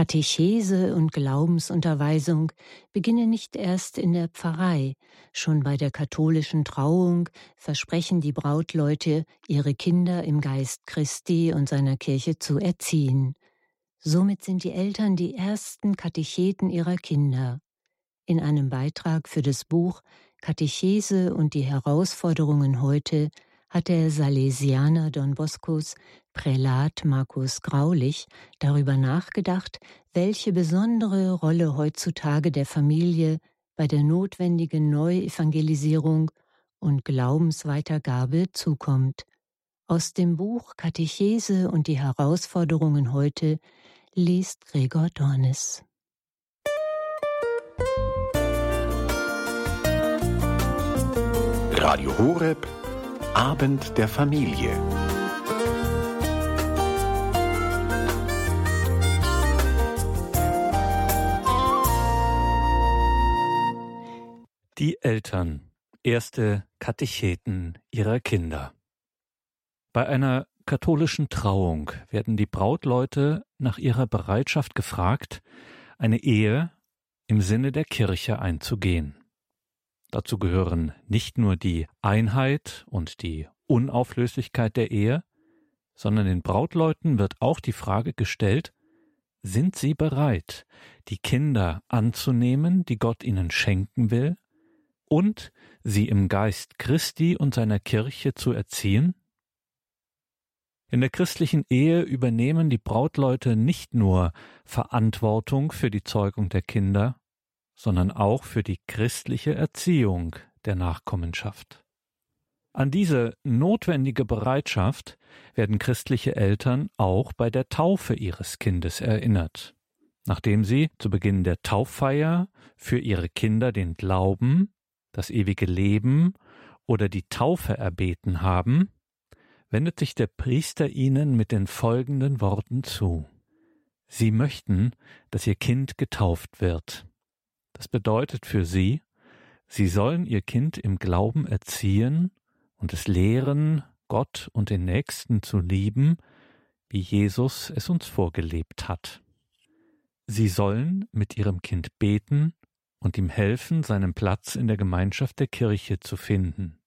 Katechese und Glaubensunterweisung beginnen nicht erst in der Pfarrei. Schon bei der katholischen Trauung versprechen die Brautleute, ihre Kinder im Geist Christi und seiner Kirche zu erziehen. Somit sind die Eltern die ersten Katecheten ihrer Kinder. In einem Beitrag für das Buch Katechese und die Herausforderungen heute hat der Salesianer Don Boscos Prälat Markus Graulich darüber nachgedacht, welche besondere Rolle heutzutage der Familie bei der notwendigen Neuevangelisierung und Glaubensweitergabe zukommt. Aus dem Buch Katechese und die Herausforderungen heute liest Gregor Dornis. Radio Horeb Abend der Familie. Die Eltern, erste Katecheten ihrer Kinder. Bei einer katholischen Trauung werden die Brautleute nach ihrer Bereitschaft gefragt, eine Ehe im Sinne der Kirche einzugehen. Dazu gehören nicht nur die Einheit und die Unauflöslichkeit der Ehe, sondern den Brautleuten wird auch die Frage gestellt, sind sie bereit, die Kinder anzunehmen, die Gott ihnen schenken will, und sie im Geist Christi und seiner Kirche zu erziehen? In der christlichen Ehe übernehmen die Brautleute nicht nur Verantwortung für die Zeugung der Kinder, sondern auch für die christliche Erziehung der Nachkommenschaft. An diese notwendige Bereitschaft werden christliche Eltern auch bei der Taufe ihres Kindes erinnert. Nachdem sie zu Beginn der Tauffeier für ihre Kinder den Glauben, das ewige Leben oder die Taufe erbeten haben, wendet sich der Priester ihnen mit den folgenden Worten zu. Sie möchten, dass ihr Kind getauft wird. Das bedeutet für sie, sie sollen ihr Kind im Glauben erziehen und es lehren, Gott und den Nächsten zu lieben, wie Jesus es uns vorgelebt hat. Sie sollen mit ihrem Kind beten und ihm helfen, seinen Platz in der Gemeinschaft der Kirche zu finden.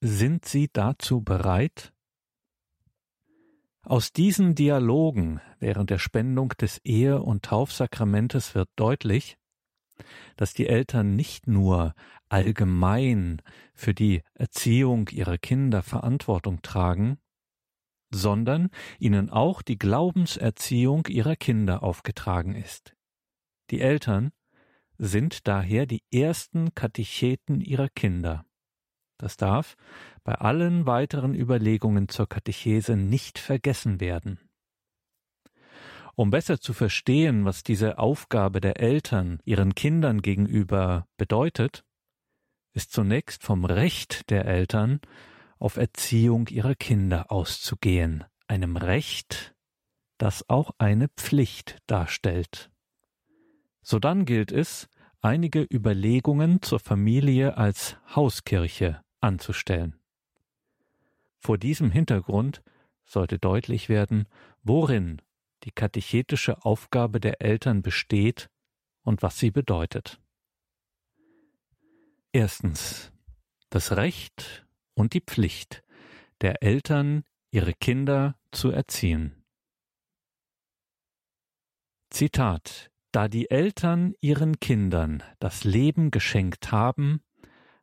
Sind Sie dazu bereit? Aus diesen Dialogen während der Spendung des Ehe- und Taufsakramentes wird deutlich, dass die Eltern nicht nur allgemein für die Erziehung ihrer Kinder Verantwortung tragen, sondern ihnen auch die Glaubenserziehung ihrer Kinder aufgetragen ist. Die Eltern sind daher die ersten Katecheten ihrer Kinder. Das darf bei allen weiteren Überlegungen zur Katechese nicht vergessen werden. Um besser zu verstehen, was diese Aufgabe der Eltern ihren Kindern gegenüber bedeutet, ist zunächst vom Recht der Eltern auf Erziehung ihrer Kinder auszugehen, einem Recht, das auch eine Pflicht darstellt. Sodann gilt es, einige Überlegungen zur Familie als Hauskirche anzustellen. Vor diesem Hintergrund sollte deutlich werden, worin die katechetische Aufgabe der Eltern besteht und was sie bedeutet. Erstens. Das Recht und die Pflicht der Eltern, ihre Kinder zu erziehen. Zitat Da die Eltern ihren Kindern das Leben geschenkt haben,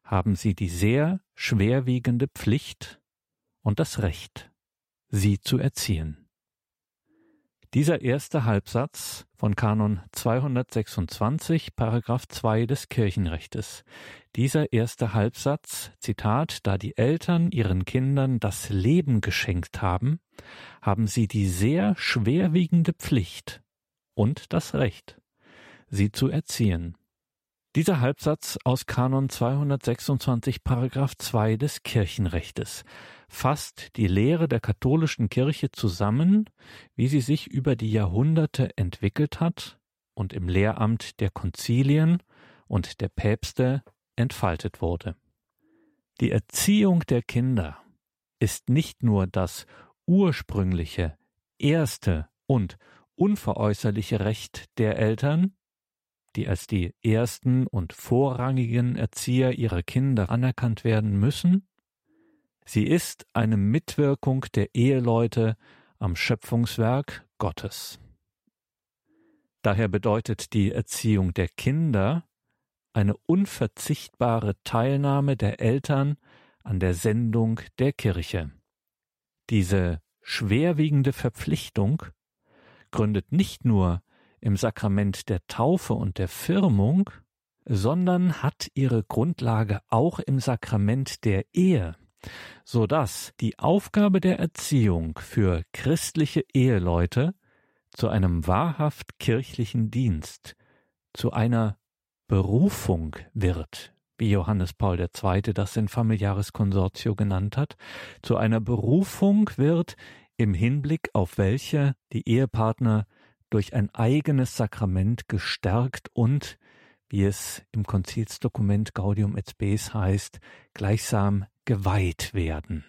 haben sie die sehr schwerwiegende Pflicht und das Recht, sie zu erziehen. Dieser erste Halbsatz von Kanon 226, Paragraph 2 des Kirchenrechtes. Dieser erste Halbsatz, Zitat, da die Eltern ihren Kindern das Leben geschenkt haben, haben sie die sehr schwerwiegende Pflicht und das Recht, sie zu erziehen. Dieser Halbsatz aus Kanon 226 Paragraph 2 des Kirchenrechtes fasst die Lehre der katholischen Kirche zusammen, wie sie sich über die Jahrhunderte entwickelt hat und im Lehramt der Konzilien und der Päpste entfaltet wurde. Die Erziehung der Kinder ist nicht nur das ursprüngliche, erste und unveräußerliche Recht der Eltern, die als die ersten und vorrangigen Erzieher ihrer Kinder anerkannt werden müssen. Sie ist eine Mitwirkung der Eheleute am Schöpfungswerk Gottes. Daher bedeutet die Erziehung der Kinder eine unverzichtbare Teilnahme der Eltern an der Sendung der Kirche. Diese schwerwiegende Verpflichtung gründet nicht nur im Sakrament der Taufe und der Firmung, sondern hat ihre Grundlage auch im Sakrament der Ehe, so dass die Aufgabe der Erziehung für christliche Eheleute zu einem wahrhaft kirchlichen Dienst, zu einer Berufung wird, wie Johannes Paul II. das in Familiaris Consortio genannt hat, zu einer Berufung wird, im Hinblick auf welche die Ehepartner durch ein eigenes Sakrament gestärkt und, wie es im Konzilsdokument Gaudium et Spes heißt, gleichsam geweiht werden.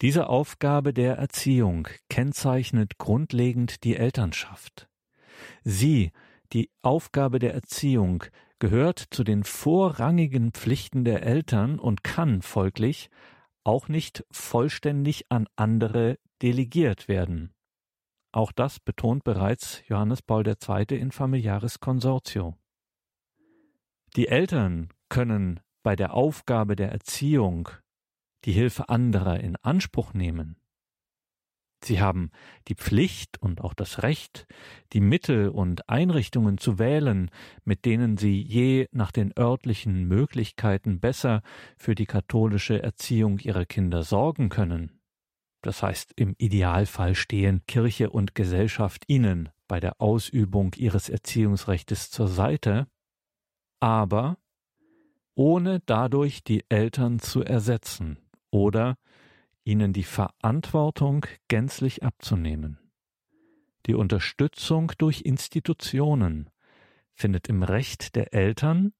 Diese Aufgabe der Erziehung kennzeichnet grundlegend die Elternschaft. Sie, die Aufgabe der Erziehung, gehört zu den vorrangigen Pflichten der Eltern und kann folglich auch nicht vollständig an andere delegiert werden. Auch das betont bereits Johannes Paul II. in Familiaris Consortio. Die Eltern können bei der Aufgabe der Erziehung die Hilfe anderer in Anspruch nehmen. Sie haben die Pflicht und auch das Recht, die Mittel und Einrichtungen zu wählen, mit denen sie je nach den örtlichen Möglichkeiten besser für die katholische Erziehung ihrer Kinder sorgen können. Das heißt, im Idealfall stehen Kirche und Gesellschaft ihnen bei der Ausübung ihres Erziehungsrechtes zur Seite, aber ohne dadurch die Eltern zu ersetzen oder ihnen die Verantwortung gänzlich abzunehmen. Die Unterstützung durch Institutionen findet im Recht der Eltern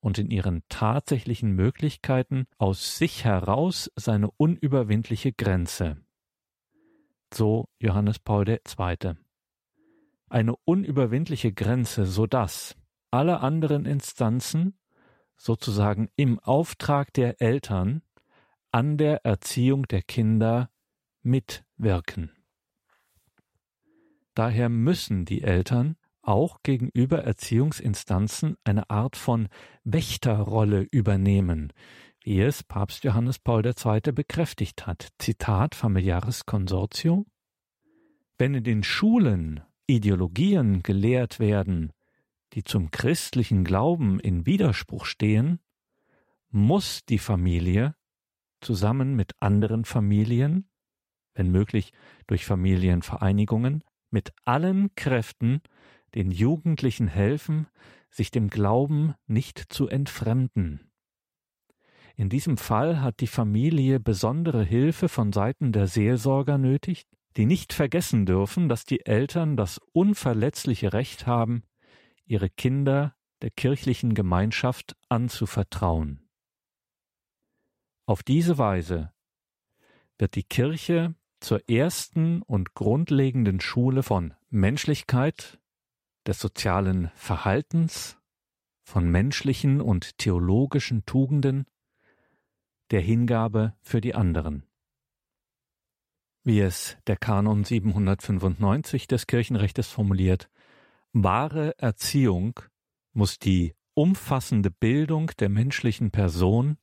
und in ihren tatsächlichen Möglichkeiten aus sich heraus seine unüberwindliche Grenze. So Johannes Paul II. Eine unüberwindliche Grenze, so dass alle anderen Instanzen sozusagen im Auftrag der Eltern an der Erziehung der Kinder mitwirken. Daher müssen die Eltern auch gegenüber Erziehungsinstanzen eine Art von Wächterrolle übernehmen, wie es Papst Johannes Paul II. bekräftigt hat. Zitat Familiaris Consortio Wenn in den Schulen Ideologien gelehrt werden, die zum christlichen Glauben in Widerspruch stehen, muss die Familie zusammen mit anderen Familien, wenn möglich durch Familienvereinigungen, mit allen Kräften den Jugendlichen helfen, sich dem Glauben nicht zu entfremden. In diesem Fall hat die Familie besondere Hilfe von Seiten der Seelsorger nötig, die nicht vergessen dürfen, dass die Eltern das unverletzliche Recht haben, ihre Kinder der kirchlichen Gemeinschaft anzuvertrauen. Auf diese Weise wird die Kirche zur ersten und grundlegenden Schule von Menschlichkeit, des sozialen Verhaltens, von menschlichen und theologischen Tugenden, der Hingabe für die anderen. Wie es der Kanon 795 des Kirchenrechtes formuliert, wahre Erziehung muss die umfassende Bildung der menschlichen Person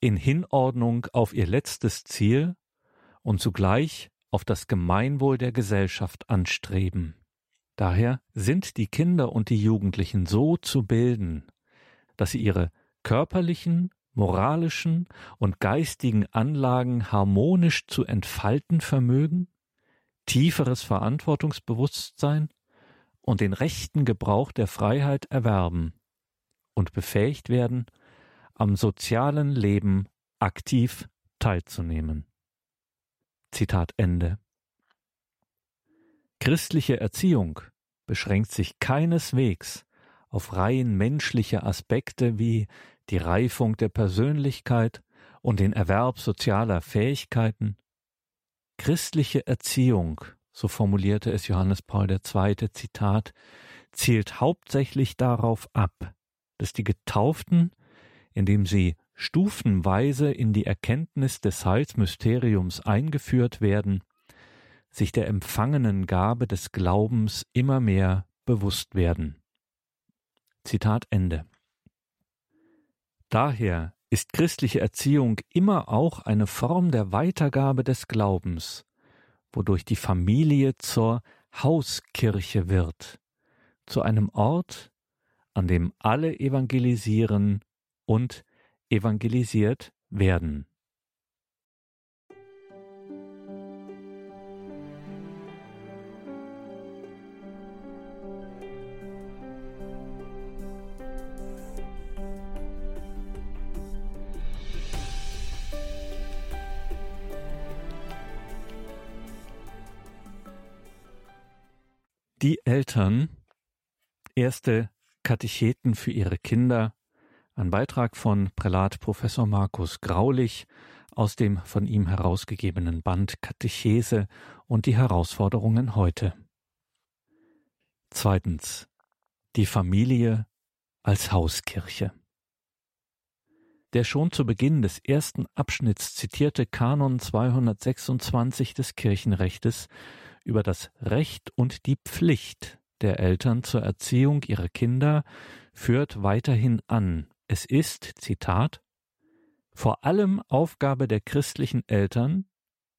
in Hinordnung auf ihr letztes Ziel und zugleich auf das Gemeinwohl der Gesellschaft anstreben. Daher sind die Kinder und die Jugendlichen so zu bilden, dass sie ihre körperlichen, moralischen und geistigen Anlagen harmonisch zu entfalten vermögen, tieferes Verantwortungsbewusstsein und den rechten Gebrauch der Freiheit erwerben und befähigt werden, am sozialen Leben aktiv teilzunehmen. Zitat Ende. Christliche Erziehung beschränkt sich keineswegs auf rein menschliche Aspekte wie die Reifung der Persönlichkeit und den Erwerb sozialer Fähigkeiten. Christliche Erziehung so formulierte es Johannes Paul II. Zitat, zielt hauptsächlich darauf ab, dass die Getauften, indem sie stufenweise in die Erkenntnis des Heilsmysteriums eingeführt werden, sich der empfangenen Gabe des Glaubens immer mehr bewusst werden. Zitat Ende. Daher ist christliche Erziehung immer auch eine Form der Weitergabe des Glaubens, wodurch die Familie zur Hauskirche wird, zu einem Ort, an dem alle evangelisieren und evangelisiert werden. Die Eltern, erste Katecheten für ihre Kinder, ein Beitrag von Prälat Professor Markus Graulich aus dem von ihm herausgegebenen Band Katechese und die Herausforderungen heute. Zweitens. Die Familie als Hauskirche. Der schon zu Beginn des ersten Abschnitts zitierte Kanon 226 des Kirchenrechtes über das Recht und die Pflicht der Eltern zur Erziehung ihrer Kinder führt weiterhin an. Es ist, Zitat, vor allem Aufgabe der christlichen Eltern,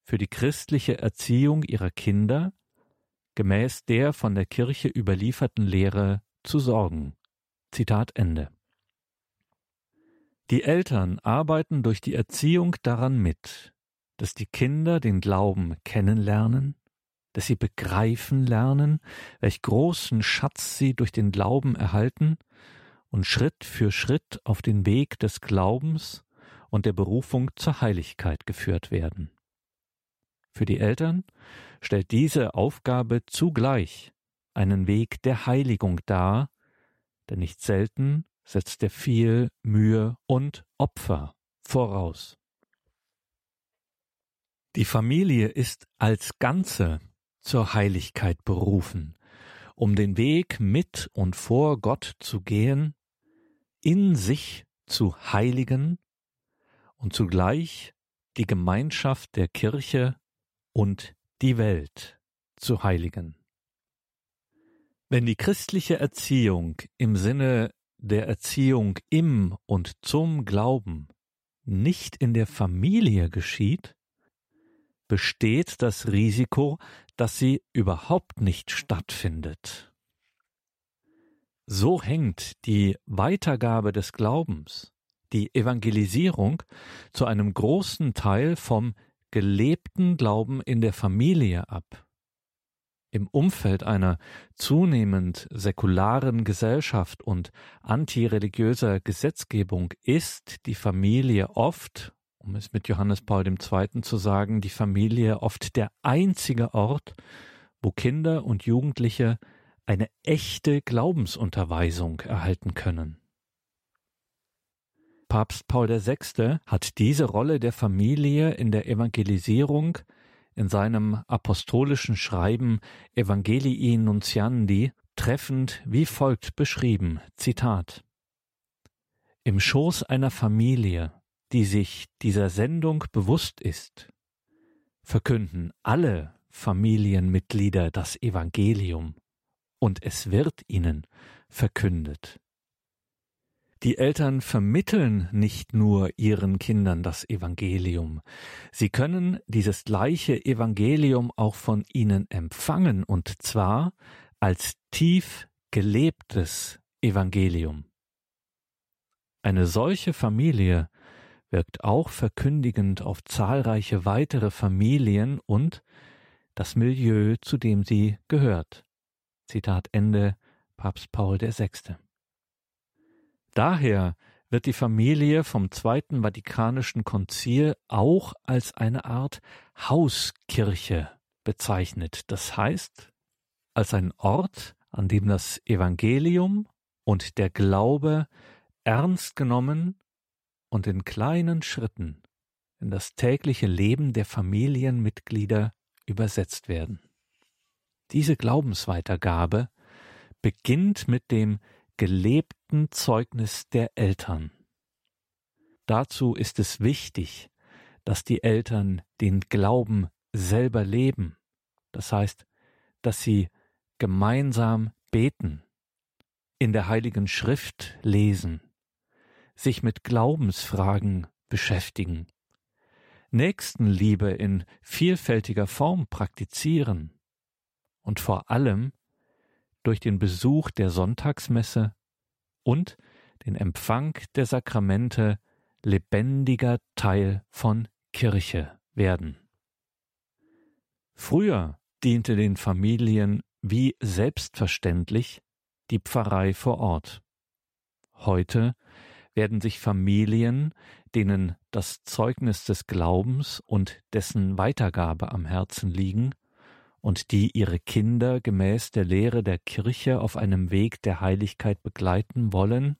für die christliche Erziehung ihrer Kinder gemäß der von der Kirche überlieferten Lehre zu sorgen. Zitat Ende. Die Eltern arbeiten durch die Erziehung daran mit, dass die Kinder den Glauben kennenlernen, dass sie begreifen lernen, welch großen Schatz sie durch den Glauben erhalten und Schritt für Schritt auf den Weg des Glaubens und der Berufung zur Heiligkeit geführt werden. Für die Eltern stellt diese Aufgabe zugleich einen Weg der Heiligung dar, denn nicht selten setzt er viel Mühe und Opfer voraus. Die Familie ist als Ganze zur Heiligkeit berufen, um den Weg mit und vor Gott zu gehen, in sich zu heiligen und zugleich die Gemeinschaft der Kirche und die Welt zu heiligen. Wenn die christliche Erziehung im Sinne der Erziehung im und zum Glauben nicht in der Familie geschieht, besteht das Risiko, dass sie überhaupt nicht stattfindet. So hängt die Weitergabe des Glaubens, die Evangelisierung zu einem großen Teil vom gelebten Glauben in der Familie ab. Im Umfeld einer zunehmend säkularen Gesellschaft und antireligiöser Gesetzgebung ist die Familie oft um es mit Johannes Paul II. zu sagen, die Familie oft der einzige Ort, wo Kinder und Jugendliche eine echte Glaubensunterweisung erhalten können. Papst Paul VI. hat diese Rolle der Familie in der Evangelisierung in seinem apostolischen Schreiben Evangelii Nuntiandi treffend wie folgt beschrieben: Zitat Im Schoß einer Familie die sich dieser Sendung bewusst ist, verkünden alle Familienmitglieder das Evangelium und es wird ihnen verkündet. Die Eltern vermitteln nicht nur ihren Kindern das Evangelium, sie können dieses gleiche Evangelium auch von ihnen empfangen, und zwar als tief gelebtes Evangelium. Eine solche Familie wirkt auch verkündigend auf zahlreiche weitere Familien und das Milieu, zu dem sie gehört. Zitat Ende Papst Paul VI. Daher wird die Familie vom Zweiten Vatikanischen Konzil auch als eine Art Hauskirche bezeichnet, das heißt als ein Ort, an dem das Evangelium und der Glaube ernst genommen und in kleinen Schritten in das tägliche Leben der Familienmitglieder übersetzt werden. Diese Glaubensweitergabe beginnt mit dem gelebten Zeugnis der Eltern. Dazu ist es wichtig, dass die Eltern den Glauben selber leben, das heißt, dass sie gemeinsam beten, in der heiligen Schrift lesen, sich mit Glaubensfragen beschäftigen, Nächstenliebe in vielfältiger Form praktizieren und vor allem durch den Besuch der Sonntagsmesse und den Empfang der Sakramente lebendiger Teil von Kirche werden. Früher diente den Familien wie selbstverständlich die Pfarrei vor Ort. Heute werden sich Familien, denen das Zeugnis des Glaubens und dessen Weitergabe am Herzen liegen, und die ihre Kinder gemäß der Lehre der Kirche auf einem Weg der Heiligkeit begleiten wollen,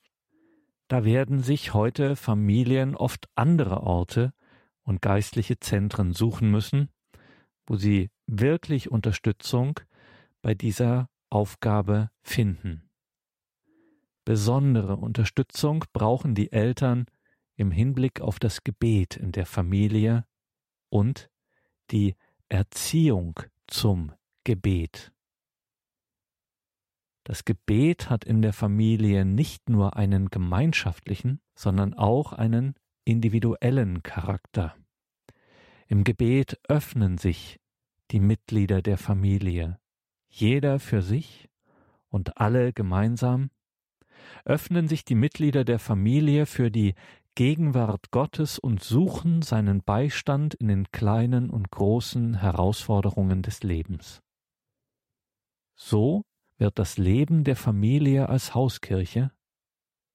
da werden sich heute Familien oft andere Orte und geistliche Zentren suchen müssen, wo sie wirklich Unterstützung bei dieser Aufgabe finden. Besondere Unterstützung brauchen die Eltern im Hinblick auf das Gebet in der Familie und die Erziehung zum Gebet. Das Gebet hat in der Familie nicht nur einen gemeinschaftlichen, sondern auch einen individuellen Charakter. Im Gebet öffnen sich die Mitglieder der Familie, jeder für sich und alle gemeinsam öffnen sich die Mitglieder der Familie für die Gegenwart Gottes und suchen seinen Beistand in den kleinen und großen Herausforderungen des Lebens. So wird das Leben der Familie als Hauskirche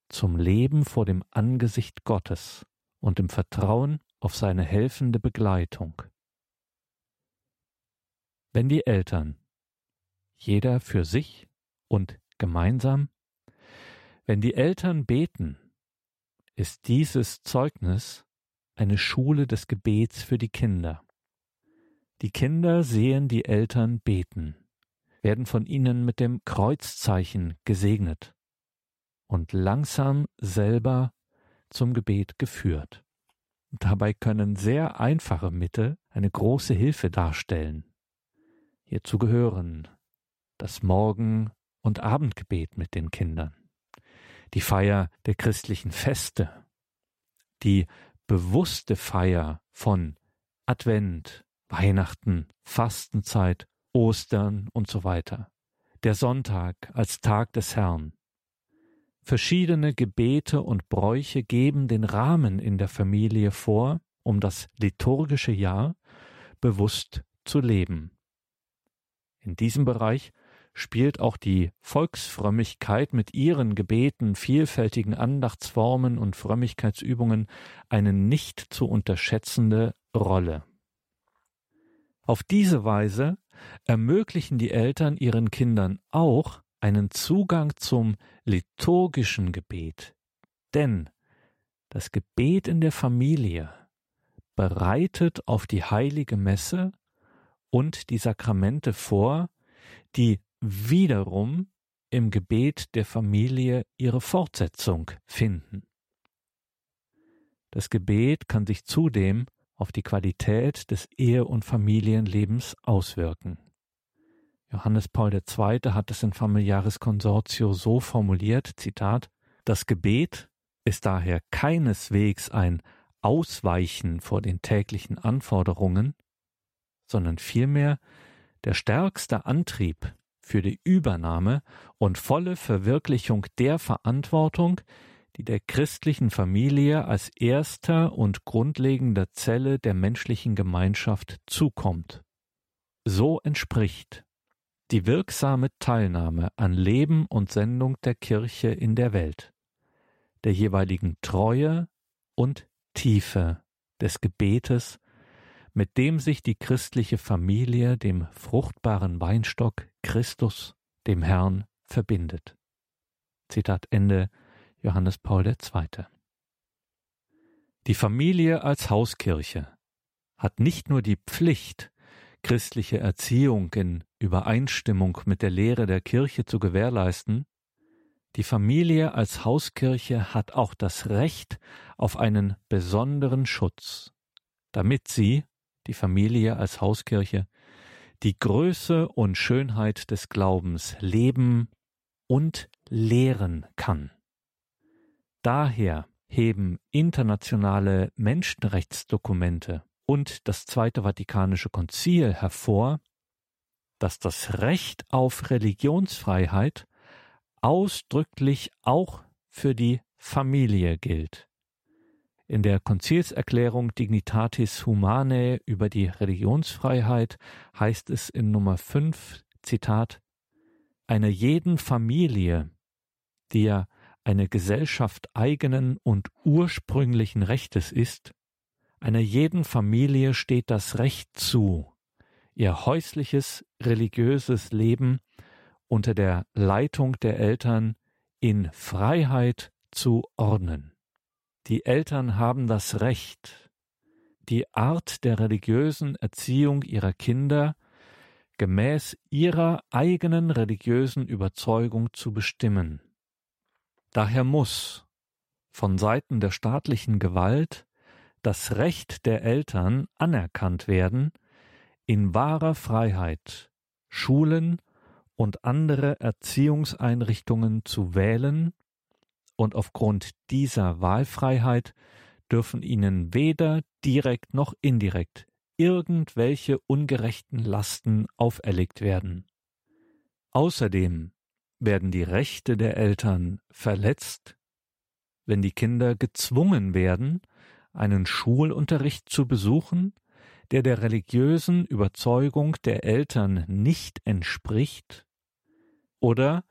zum Leben vor dem Angesicht Gottes und im Vertrauen auf seine helfende Begleitung. Wenn die Eltern, jeder für sich und gemeinsam, wenn die Eltern beten, ist dieses Zeugnis eine Schule des Gebets für die Kinder. Die Kinder sehen die Eltern beten, werden von ihnen mit dem Kreuzzeichen gesegnet und langsam selber zum Gebet geführt. Dabei können sehr einfache Mittel eine große Hilfe darstellen. Hierzu gehören das Morgen- und Abendgebet mit den Kindern, die Feier der christlichen Feste, die bewusste Feier von Advent, Weihnachten, Fastenzeit, Ostern und so weiter, der Sonntag als Tag des Herrn. Verschiedene Gebete und Bräuche geben den Rahmen in der Familie vor, um das liturgische Jahr bewusst zu leben. In diesem Bereich spielt auch die Volksfrömmigkeit mit ihren Gebeten, vielfältigen Andachtsformen und Frömmigkeitsübungen eine nicht zu unterschätzende Rolle. Auf diese Weise ermöglichen die Eltern ihren Kindern auch einen Zugang zum liturgischen Gebet, denn das Gebet in der Familie bereitet auf die heilige Messe und die Sakramente vor, die wiederum im Gebet der Familie ihre Fortsetzung finden. Das Gebet kann sich zudem auf die Qualität des Ehe- und Familienlebens auswirken. Johannes Paul II. hat es in Familiaris Consortio so formuliert, Zitat, das Gebet ist daher keineswegs ein Ausweichen vor den täglichen Anforderungen, sondern vielmehr der stärkste Antrieb für die Übernahme und volle Verwirklichung der Verantwortung, die der christlichen Familie als erster und grundlegender Zelle der menschlichen Gemeinschaft zukommt. So entspricht die wirksame Teilnahme an Leben und Sendung der Kirche in der Welt, der jeweiligen Treue und Tiefe des Gebetes mit dem sich die christliche Familie dem fruchtbaren Weinstock Christus, dem Herrn, verbindet. Zitat Ende Johannes Paul II. Die Familie als Hauskirche hat nicht nur die Pflicht, christliche Erziehung in Übereinstimmung mit der Lehre der Kirche zu gewährleisten, die Familie als Hauskirche hat auch das Recht auf einen besonderen Schutz, damit sie, die Familie als Hauskirche, die Größe und Schönheit des Glaubens leben und lehren kann. Daher heben internationale Menschenrechtsdokumente und das Zweite Vatikanische Konzil hervor, dass das Recht auf Religionsfreiheit ausdrücklich auch für die Familie gilt. In der Konzilserklärung Dignitatis Humanae über die Religionsfreiheit heißt es in Nummer 5, Zitat, einer jeden Familie, die ja eine Gesellschaft eigenen und ursprünglichen Rechtes ist, einer jeden Familie steht das Recht zu, ihr häusliches religiöses Leben unter der Leitung der Eltern in Freiheit zu ordnen. Die Eltern haben das Recht, die Art der religiösen Erziehung ihrer Kinder gemäß ihrer eigenen religiösen Überzeugung zu bestimmen. Daher muss von Seiten der staatlichen Gewalt das Recht der Eltern anerkannt werden, in wahrer Freiheit Schulen und andere Erziehungseinrichtungen zu wählen und aufgrund dieser Wahlfreiheit dürfen ihnen weder direkt noch indirekt irgendwelche ungerechten Lasten auferlegt werden. Außerdem werden die Rechte der Eltern verletzt, wenn die Kinder gezwungen werden, einen Schulunterricht zu besuchen, der der religiösen Überzeugung der Eltern nicht entspricht oder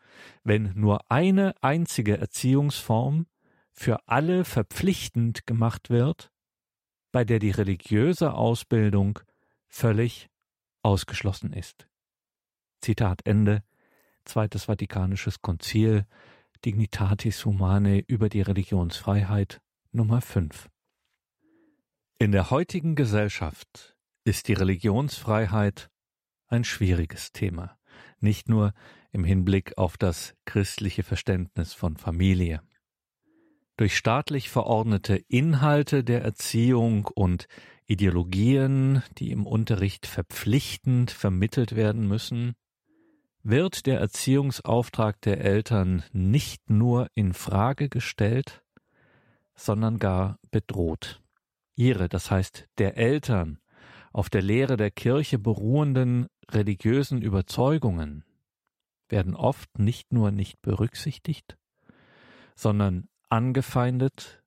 wenn nur eine einzige Erziehungsform für alle verpflichtend gemacht wird, bei der die religiöse Ausbildung völlig ausgeschlossen ist. Zitat Ende, Zweites Vatikanisches Konzil, Dignitatis Humanae über die Religionsfreiheit, Nummer 5. In der heutigen Gesellschaft ist die Religionsfreiheit ein schwieriges Thema, nicht nur im Hinblick auf das christliche Verständnis von Familie. Durch staatlich verordnete Inhalte der Erziehung und Ideologien, die im Unterricht verpflichtend vermittelt werden müssen, wird der Erziehungsauftrag der Eltern nicht nur in Frage gestellt, sondern gar bedroht. Ihre, das heißt der Eltern, auf der Lehre der Kirche beruhenden religiösen Überzeugungen werden oft nicht nur nicht berücksichtigt, sondern angefeindet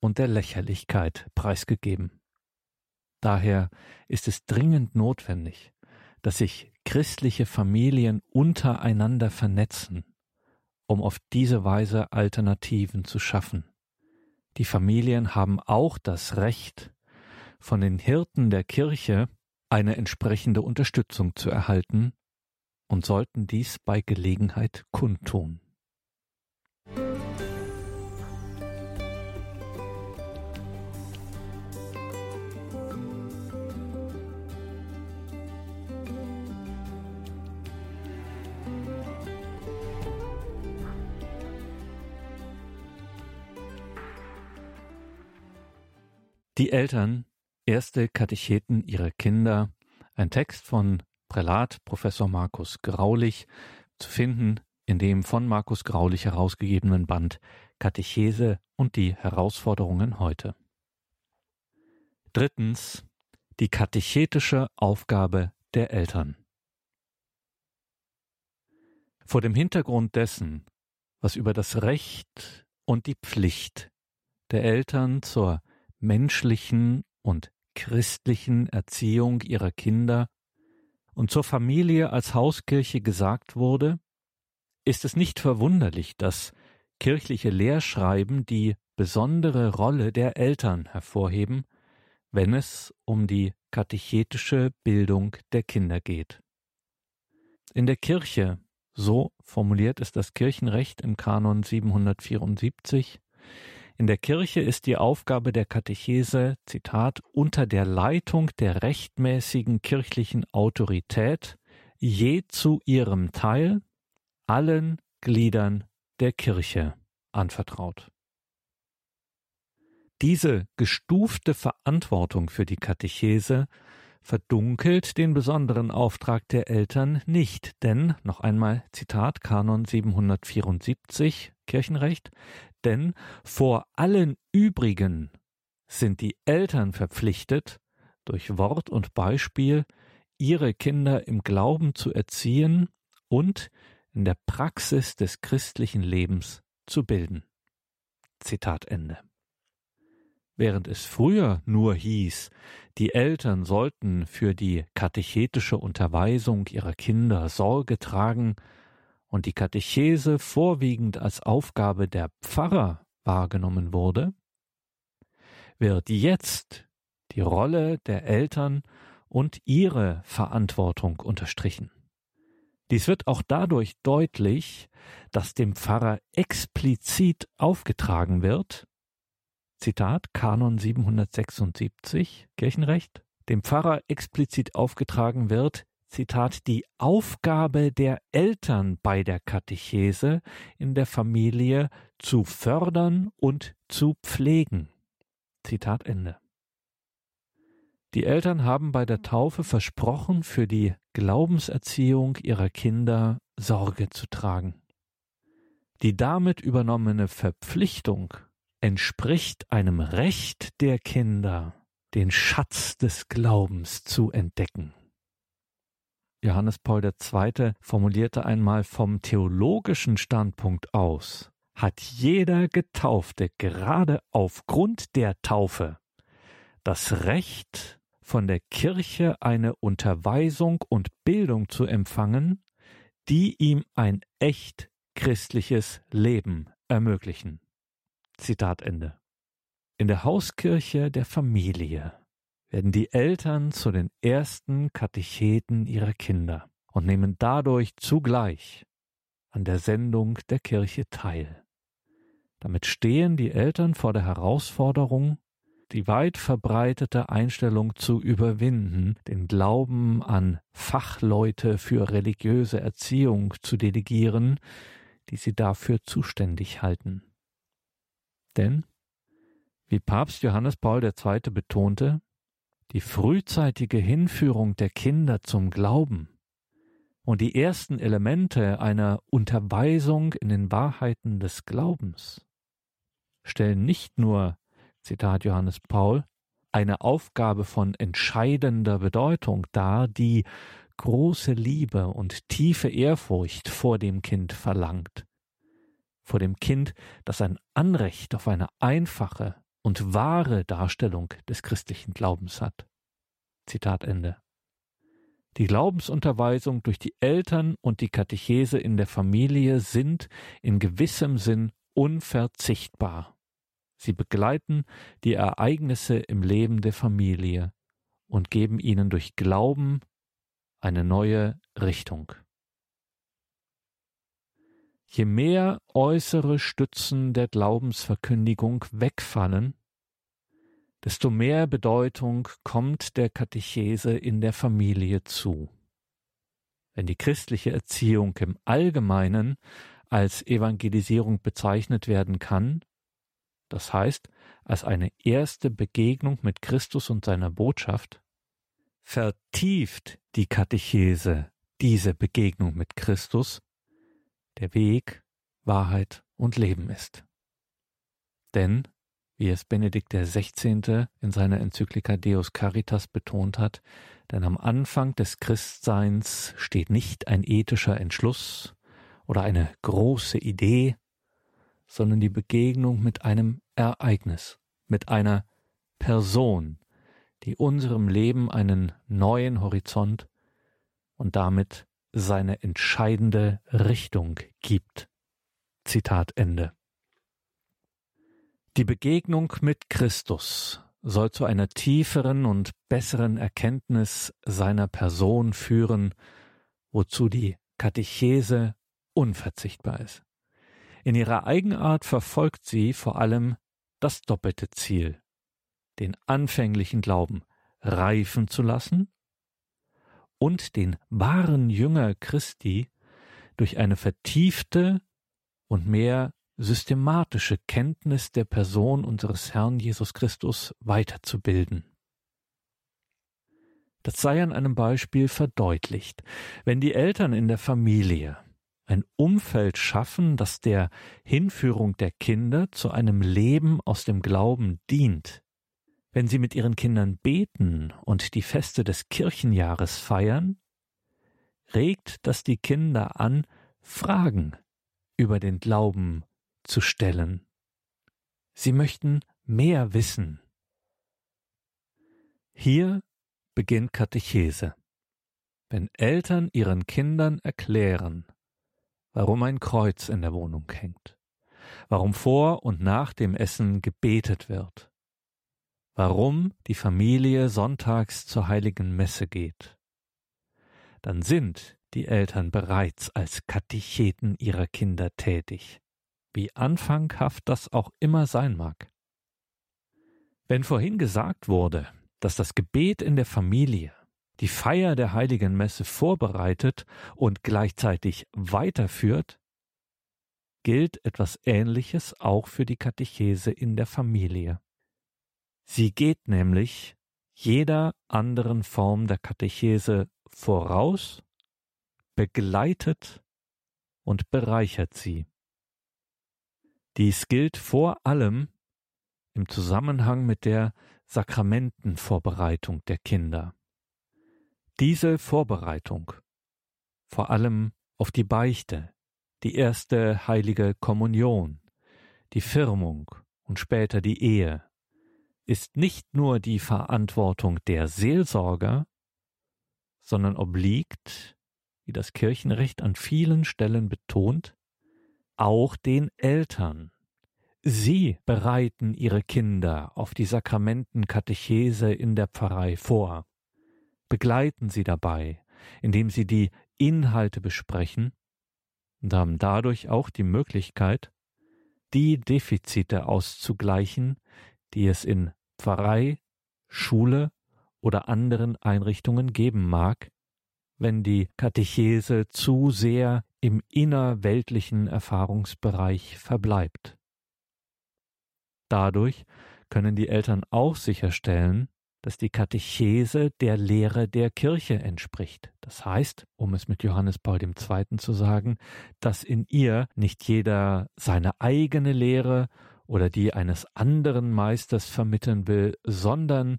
und der Lächerlichkeit preisgegeben. Daher ist es dringend notwendig, dass sich christliche Familien untereinander vernetzen, um auf diese Weise Alternativen zu schaffen. Die Familien haben auch das Recht, von den Hirten der Kirche eine entsprechende Unterstützung zu erhalten und sollten dies bei Gelegenheit kundtun. Die Eltern, erste Katecheten ihrer Kinder, ein Text von Prälat Professor Markus Graulich zu finden in dem von Markus Graulich herausgegebenen Band Katechese und die Herausforderungen heute. Drittens die katechetische Aufgabe der Eltern. Vor dem Hintergrund dessen, was über das Recht und die Pflicht der Eltern zur menschlichen und christlichen Erziehung ihrer Kinder und zur Familie als Hauskirche gesagt wurde, ist es nicht verwunderlich, dass kirchliche Lehrschreiben die besondere Rolle der Eltern hervorheben, wenn es um die katechetische Bildung der Kinder geht. In der Kirche, so formuliert es das Kirchenrecht im Kanon 774, In der Kirche ist die Aufgabe der Katechese, Zitat, unter der Leitung der rechtmäßigen kirchlichen Autorität je zu ihrem Teil allen Gliedern der Kirche anvertraut. Diese gestufte Verantwortung für die Katechese verdunkelt den besonderen Auftrag der Eltern nicht, denn, noch einmal Zitat Kanon 774 Kirchenrecht, denn vor allen übrigen sind die Eltern verpflichtet, durch Wort und Beispiel ihre Kinder im Glauben zu erziehen und in der Praxis des christlichen Lebens zu bilden. Zitat Ende. Während es früher nur hieß, die Eltern sollten für die katechetische Unterweisung ihrer Kinder Sorge tragen und die Katechese vorwiegend als Aufgabe der Pfarrer wahrgenommen wurde, wird jetzt die Rolle der Eltern und ihre Verantwortung unterstrichen. Dies wird auch dadurch deutlich, dass dem Pfarrer explizit aufgetragen wird, Zitat Kanon 776 Kirchenrecht, dem Pfarrer explizit aufgetragen wird, Zitat, die Aufgabe der Eltern bei der Katechese in der Familie zu fördern und zu pflegen. Zitat Ende. Die Eltern haben bei der Taufe versprochen, für die Glaubenserziehung ihrer Kinder Sorge zu tragen. Die damit übernommene Verpflichtung entspricht einem Recht der Kinder, den Schatz des Glaubens zu entdecken. Johannes Paul II. formulierte einmal vom theologischen Standpunkt aus, hat jeder Getaufte gerade aufgrund der Taufe das Recht, von der Kirche eine Unterweisung und Bildung zu empfangen, die ihm ein echt christliches Leben ermöglichen. Zitat Ende. In der Hauskirche der Familie werden die Eltern zu den ersten Katecheten ihrer Kinder und nehmen dadurch zugleich an der Sendung der Kirche teil. Damit stehen die Eltern vor der Herausforderung, die weit verbreitete Einstellung zu überwinden, den Glauben an Fachleute für religiöse Erziehung zu delegieren, die sie dafür zuständig halten. Denn, wie Papst Johannes Paul II. betonte, die frühzeitige Hinführung der Kinder zum Glauben und die ersten Elemente einer Unterweisung in den Wahrheiten des Glaubens stellen nicht nur Zitat Johannes Paul, eine Aufgabe von entscheidender Bedeutung dar, die große Liebe und tiefe Ehrfurcht vor dem Kind verlangt. Vor dem Kind, das ein Anrecht auf eine einfache und wahre Darstellung des christlichen Glaubens hat. Zitat Ende. Die Glaubensunterweisung durch die Eltern und die Katechese in der Familie sind in gewissem Sinn unverzichtbar. Sie begleiten die Ereignisse im Leben der Familie und geben ihnen durch Glauben eine neue Richtung. Je mehr äußere Stützen der Glaubensverkündigung wegfallen, desto mehr Bedeutung kommt der Katechese in der Familie zu. Wenn die christliche Erziehung im Allgemeinen als Evangelisierung bezeichnet werden kann, das heißt als eine erste Begegnung mit Christus und seiner Botschaft, vertieft die Katechese diese Begegnung mit Christus, der Weg, Wahrheit und Leben ist. Denn, wie es Benedikt XVI. in seiner Enzyklika Deus Caritas betont hat, denn am Anfang des Christseins steht nicht ein ethischer Entschluss oder eine große Idee, sondern die Begegnung mit einem Ereignis, mit einer Person, die unserem Leben einen neuen Horizont und damit seine entscheidende Richtung gibt. Zitat Ende. Die Begegnung mit Christus soll zu einer tieferen und besseren Erkenntnis seiner Person führen, wozu die Katechese unverzichtbar ist. In ihrer Eigenart verfolgt sie vor allem das doppelte Ziel, den anfänglichen Glauben reifen zu lassen und den wahren Jünger Christi durch eine vertiefte und mehr systematische Kenntnis der Person unseres Herrn Jesus Christus weiterzubilden. Das sei an einem Beispiel verdeutlicht. Wenn die Eltern in der Familie ein Umfeld schaffen, das der Hinführung der Kinder zu einem Leben aus dem Glauben dient, wenn sie mit ihren Kindern beten und die Feste des Kirchenjahres feiern, regt das die Kinder an, Fragen über den Glauben zu stellen. Sie möchten mehr wissen. Hier beginnt Katechese. Wenn Eltern ihren Kindern erklären, warum ein Kreuz in der Wohnung hängt, warum vor und nach dem Essen gebetet wird, warum die Familie sonntags zur heiligen Messe geht, dann sind die Eltern bereits als Katecheten ihrer Kinder tätig, wie anfanghaft das auch immer sein mag. Wenn vorhin gesagt wurde, dass das Gebet in der Familie die Feier der heiligen Messe vorbereitet und gleichzeitig weiterführt, gilt etwas Ähnliches auch für die Katechese in der Familie. Sie geht nämlich jeder anderen Form der Katechese voraus, begleitet und bereichert sie. Dies gilt vor allem im Zusammenhang mit der Sakramentenvorbereitung der Kinder. Diese Vorbereitung, vor allem auf die Beichte, die erste heilige Kommunion, die Firmung und später die Ehe, ist nicht nur die Verantwortung der Seelsorger, sondern obliegt, wie das Kirchenrecht an vielen Stellen betont, auch den Eltern. Sie bereiten ihre Kinder auf die Sakramentenkatechese in der Pfarrei vor, begleiten sie dabei, indem sie die Inhalte besprechen und haben dadurch auch die Möglichkeit, die Defizite auszugleichen, die es in Pfarrei, Schule oder anderen Einrichtungen geben mag, wenn die Katechese zu sehr im innerweltlichen Erfahrungsbereich verbleibt. Dadurch können die Eltern auch sicherstellen, dass die Katechese der Lehre der Kirche entspricht. Das heißt, um es mit Johannes Paul II. zu sagen, dass in ihr nicht jeder seine eigene Lehre oder die eines anderen Meisters vermitteln will, sondern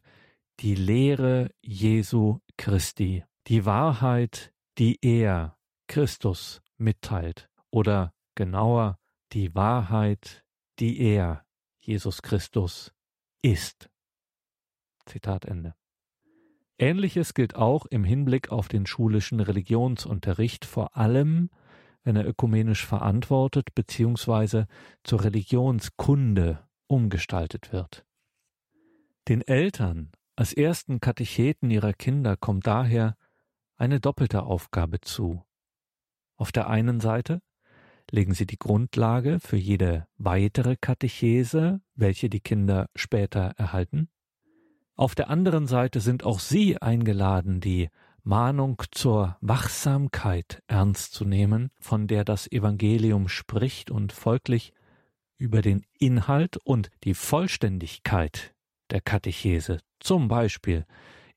die Lehre Jesu Christi, die Wahrheit, die er, Christus, mitteilt, oder genauer, die Wahrheit, die er, Jesus Christus, ist. Zitat Ende. Ähnliches gilt auch im Hinblick auf den schulischen Religionsunterricht, vor allem wenn er ökumenisch verantwortet bzw. zur Religionskunde umgestaltet wird. Den Eltern als ersten Katecheten ihrer Kinder kommt daher eine doppelte Aufgabe zu. Auf der einen Seite legen sie die Grundlage für jede weitere Katechese, welche die Kinder später erhalten. Auf der anderen Seite sind auch sie eingeladen, die Mahnung zur Wachsamkeit ernst zu nehmen, von der das Evangelium spricht und folglich über den Inhalt und die Vollständigkeit der Katechese, zum Beispiel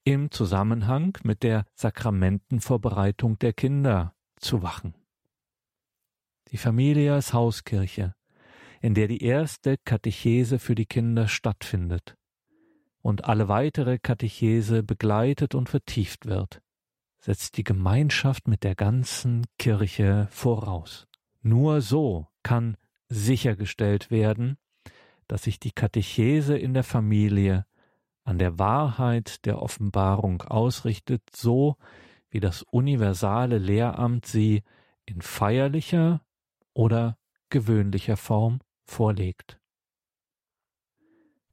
im Zusammenhang mit der Sakramentenvorbereitung der Kinder zu wachen. Die Familie als Hauskirche, in der die erste Katechese für die Kinder stattfindet und alle weitere Katechese begleitet und vertieft wird, setzt die Gemeinschaft mit der ganzen Kirche voraus. Nur so kann sichergestellt werden, dass sich die Katechese in der Familie an der Wahrheit der Offenbarung ausrichtet, so wie das universale Lehramt sie in feierlicher oder gewöhnlicher Form vorlegt.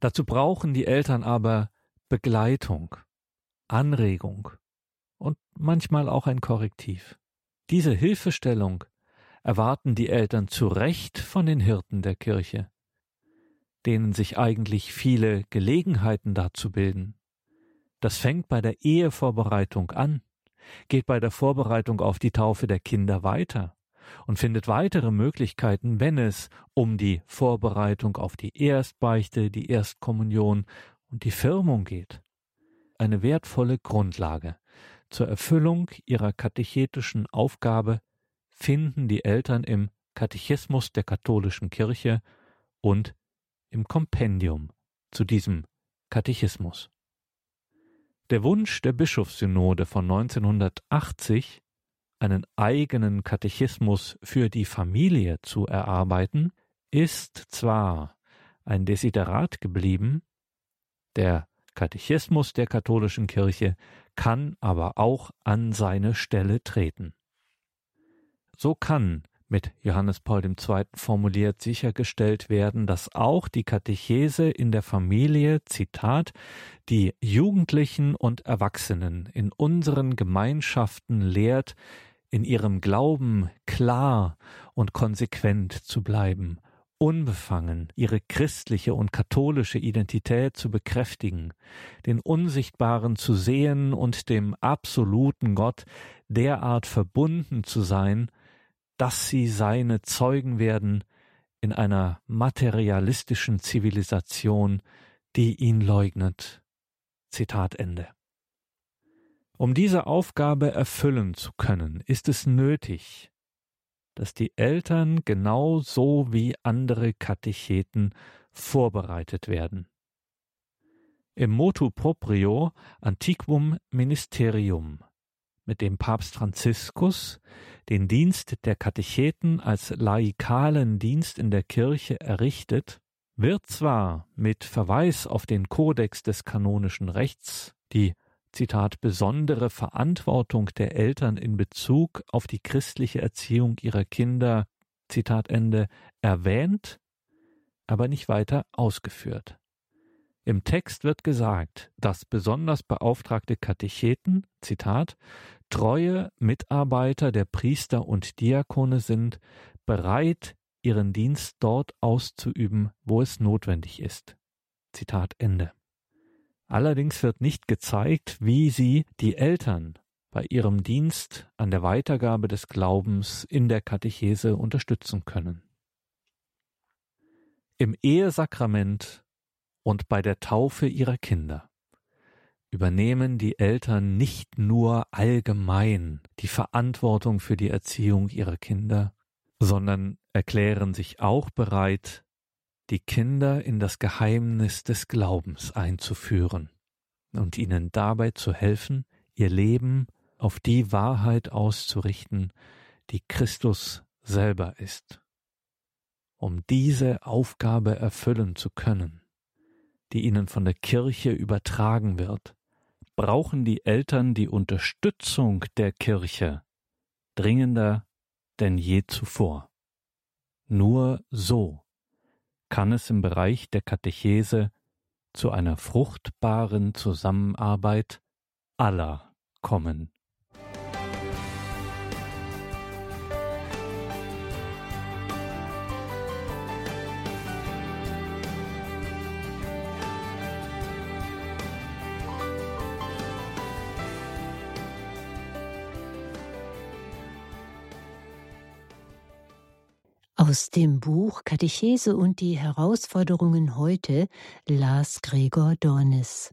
Dazu brauchen die Eltern aber Begleitung, Anregung und manchmal auch ein Korrektiv. Diese Hilfestellung erwarten die Eltern zu Recht von den Hirten der Kirche. denen sich eigentlich viele Gelegenheiten dazu bilden. Das fängt bei der Ehevorbereitung an, geht bei der Vorbereitung auf die Taufe der Kinder weiter und findet weitere Möglichkeiten, wenn es um die Vorbereitung auf die Erstbeichte, die Erstkommunion und die Firmung geht. Eine wertvolle Grundlage zur Erfüllung ihrer katechetischen Aufgabe finden die Eltern im Katechismus der katholischen Kirche und im Kompendium zu diesem Katechismus. Der Wunsch der Bischofssynode von 1980, einen eigenen Katechismus für die Familie zu erarbeiten, ist zwar ein Desiderat geblieben, der Katechismus der katholischen Kirche kann aber auch an seine Stelle treten. So kann mit Johannes Paul II. formuliert sichergestellt werden, dass auch die Katechese in der Familie, Zitat, die Jugendlichen und Erwachsenen in unseren Gemeinschaften lehrt, in ihrem Glauben klar und konsequent zu bleiben, unbefangen ihre christliche und katholische Identität zu bekräftigen, den Unsichtbaren zu sehen und dem absoluten Gott derart verbunden zu sein, dass sie seine Zeugen werden in einer materialistischen Zivilisation, die ihn leugnet. Zitat Ende. Um diese Aufgabe erfüllen zu können, ist es nötig, dass die Eltern genauso wie andere Katecheten vorbereitet werden. Im Motu proprio Antiquum Ministerium mit dem Papst Franziskus den Dienst der Katecheten als laikalen Dienst in der Kirche errichtet, wird zwar mit Verweis auf den Kodex des kanonischen Rechts die Zitat besondere Verantwortung der Eltern in Bezug auf die christliche Erziehung ihrer Kinder Zitat Ende erwähnt, aber nicht weiter ausgeführt. Im Text wird gesagt, dass besonders beauftragte Katecheten, Zitat, treue Mitarbeiter der Priester und Diakone sind, bereit, ihren Dienst dort auszuüben, wo es notwendig ist. Zitat Ende. Allerdings wird nicht gezeigt, wie sie die Eltern bei ihrem Dienst an der Weitergabe des Glaubens in der Katechese unterstützen können. Im Ehesakrament und bei der Taufe ihrer Kinder übernehmen die Eltern nicht nur allgemein die Verantwortung für die Erziehung ihrer Kinder, sondern erklären sich auch bereit, die Kinder in das Geheimnis des Glaubens einzuführen und ihnen dabei zu helfen, ihr Leben auf die Wahrheit auszurichten, die Christus selber ist. Um diese Aufgabe erfüllen zu können, die ihnen von der Kirche übertragen wird, brauchen die Eltern die Unterstützung der Kirche dringender denn je zuvor. Nur so kann es im Bereich der Katechese zu einer fruchtbaren Zusammenarbeit aller kommen. Aus dem Buch Katechese und die Herausforderungen heute las Gregor Dornis.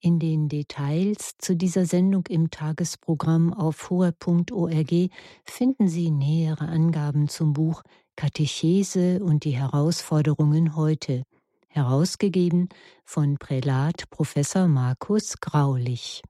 In den Details zu dieser Sendung im Tagesprogramm auf hoher.org finden Sie nähere Angaben zum Buch Katechese und die Herausforderungen heute, herausgegeben von Prälat Professor Markus Graulich.